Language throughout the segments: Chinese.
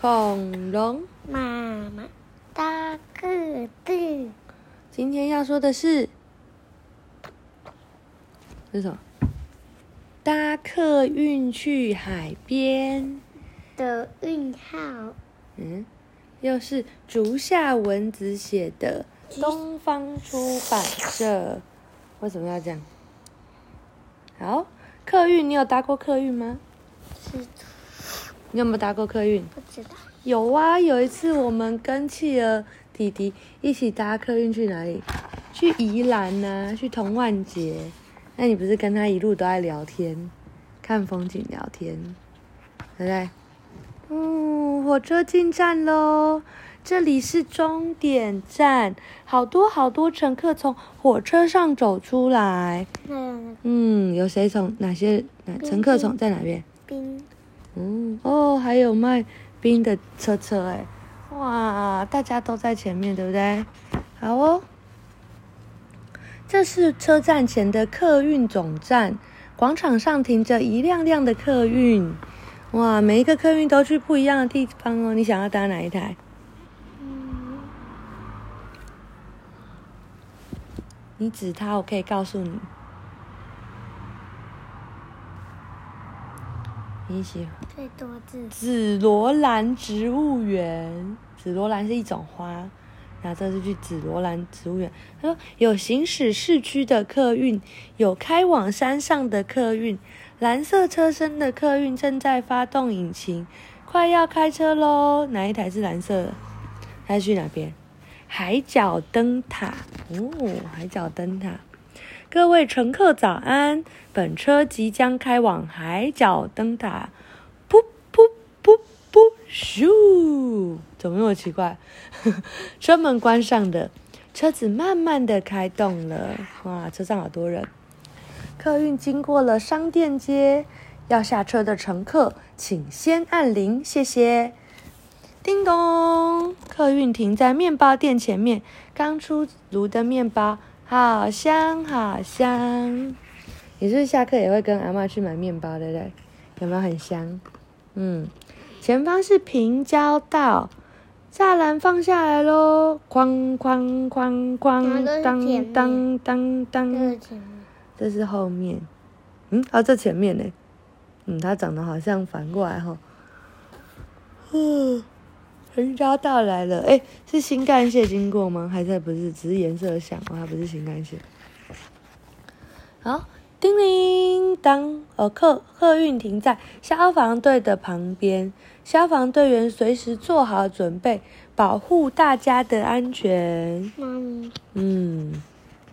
恐龙。妈妈大个子，今天要说的是，这是什么？搭客运去海边。的运号，嗯，又是竹下文子写的，东方出版社。为什么要这样？好，客运，你有搭过客运吗？是你有没有搭过客运？不知道有啊，有一次我们跟企鹅弟弟一起搭客运去哪里？去宜兰呐、去同万节。那你不是跟他一路都在聊天，看风景聊天，对不对？嗯，火车进站喽，这里是终点站，好多好多乘客从火车上走出来。嗯，有谁从哪些哪乘客从在哪边？冰嗯哦，还有卖冰的车车哎，哇，大家都在前面，对不对？好哦，这是车站前的客运总站，广场上停着一辆辆的客运，哇，每一个客运都去不一样的地方哦。你想要搭哪一台？嗯，你指它，我可以告诉你。你喜欢？最多字紫罗兰植物园，紫罗兰是一种花，然后这是去紫罗兰植物园。他说有行驶市区的客运，有开往山上的客运，蓝色车身的客运正在发动引擎，快要开车喽。哪一台是蓝色的？它去哪边？海角灯塔哦，海角灯塔。各位乘客早安，本车即将开往海角灯塔。噗噗噗噗咻！怎么那么奇怪？车门关上的，车子慢慢的开动了。哇，车上好多人。客运经过了商店街，要下车的乘客请先按铃，谢谢。叮咚，客运停在面包店前面，刚出炉的面包，好香好香。你是是下课也会跟阿妈去买面包，对不对？有没有很香？嗯，前方是平交道，栅栏放下来喽，哐哐哐哐，当当当当，这个前面这是后面。嗯，啊，这前面呢？嗯，它长得好像反过来哈。嗯，平交到来了，哎，是新干线经过吗？还是不是？只是颜色像，哦，它不是新干线。好，叮铃当，呃，客客运停在消防队的旁边，消防队员随时做好准备，保护大家的安全。猫咪，嗯，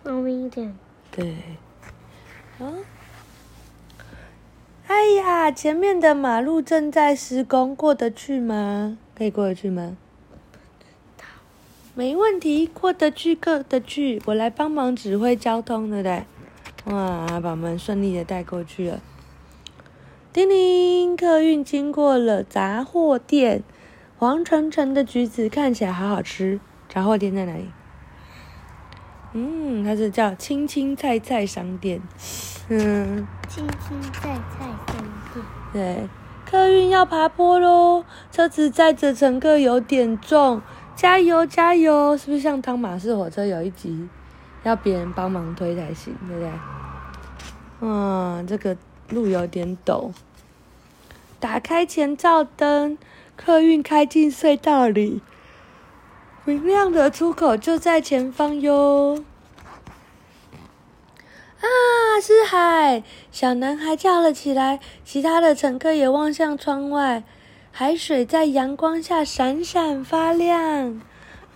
猫咪一点，对。啊，哎呀，前面的马路正在施工，过得去吗？可以过得去吗？没问题，过得去，过得去。我来帮忙指挥交通，对不对？哇，把我们顺利的带过去了。叮铃，客运经过了杂货店，黄澄澄的橘子看起来好好吃。杂货店在哪里？嗯，它是叫青青菜菜商店。嗯，青青菜菜商店，对，客运要爬坡喽，车子载着乘客有点重，加油加油！是不是像汤马士火车有一集要别人帮忙推才行，对不对？嗯，这个路有点陡。打开前照灯，客运开进隧道里，明亮的出口就在前方哟。啊，是海！小男孩叫了起来，其他的乘客也望向窗外，海水在阳光下闪闪发亮。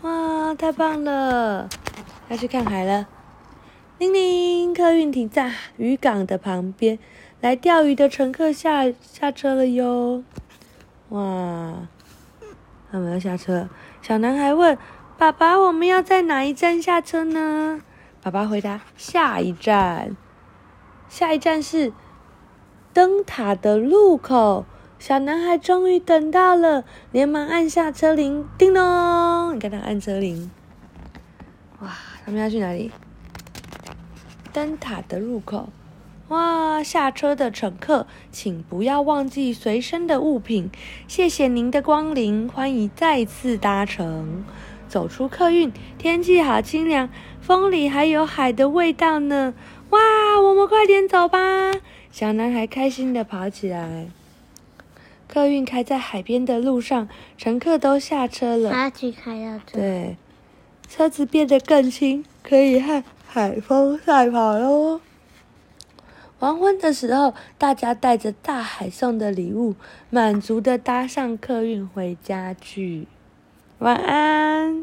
哇，太棒了！要去看海了。叮铃，客运停在渔港的旁边，来钓鱼的乘客下下车了哟。哇，他们要下车。小男孩问爸爸：“我们要在哪一站下车呢？”爸爸回答：“下一站，下一站是灯塔的路口。”小男孩终于等到了，连忙按下车铃，叮咚！你看他按车铃。哇，他们要去哪里？灯塔的入口。哇，下车的乘客，请不要忘记随身的物品。谢谢您的光临，欢迎再次搭乘。走出客运，天气好清凉，风里还有海的味道呢。哇，我们快点走吧！小男孩开心的跑起来。客运开在海边的路上，乘客都下车了。阿奇开到这，对，车子变得更轻，可以和海风赛跑喽。黄昏的时候，大家带着大海送的礼物，满足的搭上客运回家去。晚安。